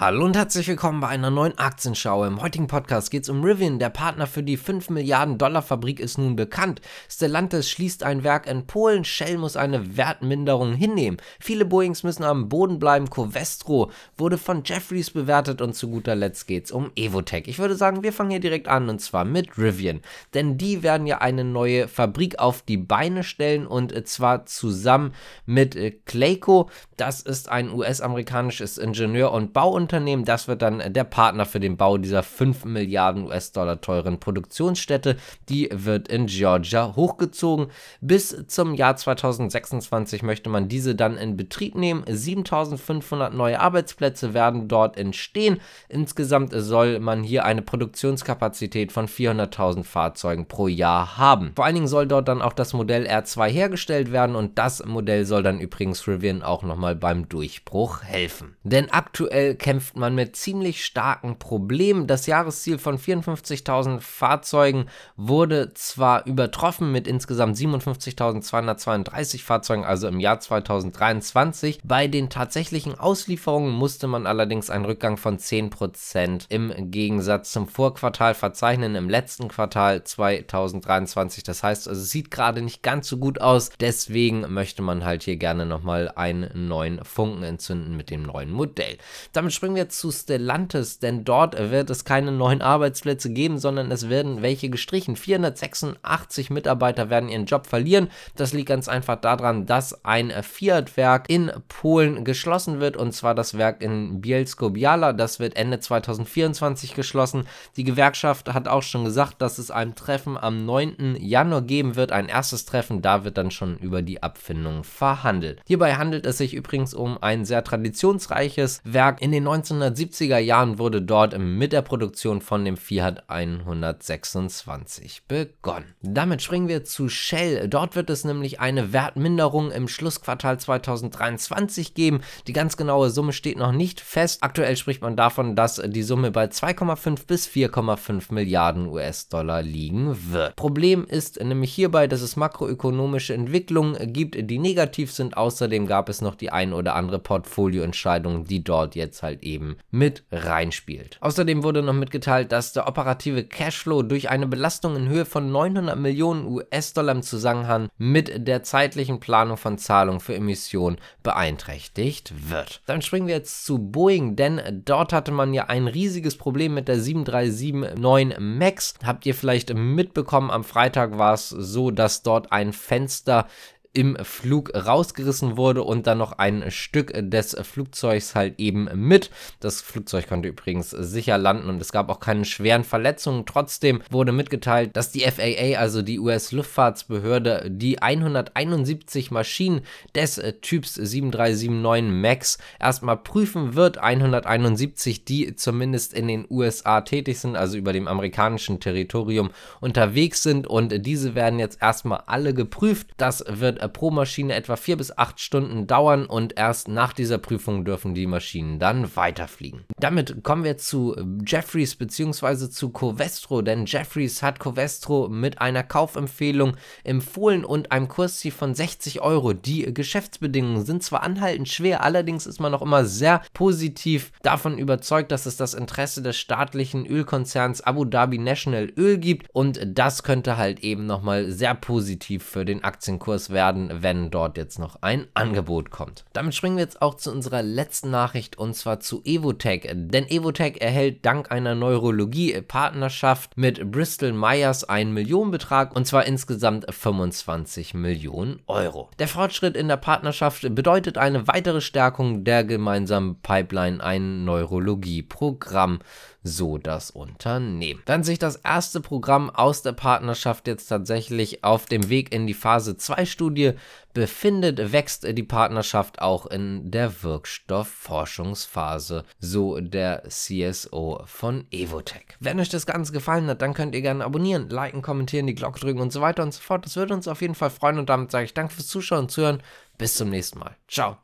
Hallo und herzlich willkommen bei einer neuen Aktienschau. Im heutigen Podcast geht es um Rivian. Der Partner für die 5 Milliarden Dollar Fabrik ist nun bekannt. Stellantis schließt ein Werk in Polen. Shell muss eine Wertminderung hinnehmen. Viele Boeings müssen am Boden bleiben. Covestro wurde von Jeffries bewertet und zu guter Letzt geht es um Evotech. Ich würde sagen, wir fangen hier direkt an und zwar mit Rivian. Denn die werden ja eine neue Fabrik auf die Beine stellen und zwar zusammen mit Clayco. Das ist ein US-amerikanisches Ingenieur- und Bauunternehmen Unternehmen, das wird dann der Partner für den Bau dieser 5 Milliarden US-Dollar teuren Produktionsstätte. Die wird in Georgia hochgezogen. Bis zum Jahr 2026 möchte man diese dann in Betrieb nehmen. 7500 neue Arbeitsplätze werden dort entstehen. Insgesamt soll man hier eine Produktionskapazität von 400.000 Fahrzeugen pro Jahr haben. Vor allen Dingen soll dort dann auch das Modell R2 hergestellt werden und das Modell soll dann übrigens Rivian auch nochmal beim Durchbruch helfen. Denn aktuell kämpft kämpft man mit ziemlich starken Problemen. Das Jahresziel von 54.000 Fahrzeugen wurde zwar übertroffen mit insgesamt 57.232 Fahrzeugen, also im Jahr 2023. Bei den tatsächlichen Auslieferungen musste man allerdings einen Rückgang von 10% im Gegensatz zum Vorquartal verzeichnen, im letzten Quartal 2023. Das heißt, also es sieht gerade nicht ganz so gut aus. Deswegen möchte man halt hier gerne nochmal einen neuen Funken entzünden mit dem neuen Modell. Damit springen wir zu Stellantis, denn dort wird es keine neuen Arbeitsplätze geben, sondern es werden welche gestrichen. 486 Mitarbeiter werden ihren Job verlieren. Das liegt ganz einfach daran, dass ein Fiat-Werk in Polen geschlossen wird, und zwar das Werk in Bielsko-Biala. Das wird Ende 2024 geschlossen. Die Gewerkschaft hat auch schon gesagt, dass es ein Treffen am 9. Januar geben wird. Ein erstes Treffen, da wird dann schon über die Abfindung verhandelt. Hierbei handelt es sich übrigens um ein sehr traditionsreiches Werk in den 1970er Jahren wurde dort mit der Produktion von dem Fiat 126 begonnen. Damit springen wir zu Shell. Dort wird es nämlich eine Wertminderung im Schlussquartal 2023 geben. Die ganz genaue Summe steht noch nicht fest. Aktuell spricht man davon, dass die Summe bei 2,5 bis 4,5 Milliarden US-Dollar liegen wird. Problem ist nämlich hierbei, dass es makroökonomische Entwicklungen gibt, die negativ sind. Außerdem gab es noch die ein oder andere Portfolioentscheidung, die dort jetzt halt eben mit reinspielt. Außerdem wurde noch mitgeteilt, dass der operative Cashflow durch eine Belastung in Höhe von 900 Millionen US-Dollar im Zusammenhang mit der zeitlichen Planung von Zahlungen für Emissionen beeinträchtigt wird. Dann springen wir jetzt zu Boeing, denn dort hatte man ja ein riesiges Problem mit der 7379 MAX. Habt ihr vielleicht mitbekommen, am Freitag war es so, dass dort ein Fenster im Flug rausgerissen wurde und dann noch ein Stück des Flugzeugs halt eben mit. Das Flugzeug konnte übrigens sicher landen und es gab auch keine schweren Verletzungen. Trotzdem wurde mitgeteilt, dass die FAA, also die US-Luftfahrtsbehörde, die 171 Maschinen des Typs 7379 MAX erstmal prüfen wird. 171, die zumindest in den USA tätig sind, also über dem amerikanischen Territorium unterwegs sind und diese werden jetzt erstmal alle geprüft. Das wird äh, pro Maschine etwa 4 bis 8 Stunden dauern und erst nach dieser Prüfung dürfen die Maschinen dann weiterfliegen. Damit kommen wir zu Jeffries bzw. zu Covestro, denn Jeffries hat Covestro mit einer Kaufempfehlung empfohlen und einem Kursziel von 60 Euro. Die Geschäftsbedingungen sind zwar anhaltend schwer, allerdings ist man noch immer sehr positiv davon überzeugt, dass es das Interesse des staatlichen Ölkonzerns Abu Dhabi National Öl gibt und das könnte halt eben nochmal sehr positiv für den Aktienkurs werden werden, wenn dort jetzt noch ein Angebot kommt. Damit springen wir jetzt auch zu unserer letzten Nachricht und zwar zu Evotech. Denn Evotech erhält dank einer Neurologie-Partnerschaft mit Bristol Myers einen Millionenbetrag und zwar insgesamt 25 Millionen Euro. Der Fortschritt in der Partnerschaft bedeutet eine weitere Stärkung der gemeinsamen Pipeline, ein Neurologie-Programm so das Unternehmen. Wenn sich das erste Programm aus der Partnerschaft jetzt tatsächlich auf dem Weg in die Phase 2 Studie befindet, wächst die Partnerschaft auch in der Wirkstoffforschungsphase, so der CSO von Evotech. Wenn euch das Ganze gefallen hat, dann könnt ihr gerne abonnieren, liken, kommentieren, die Glocke drücken und so weiter und so fort. Das würde uns auf jeden Fall freuen und damit sage ich danke fürs Zuschauen und Zuhören. Bis zum nächsten Mal. Ciao.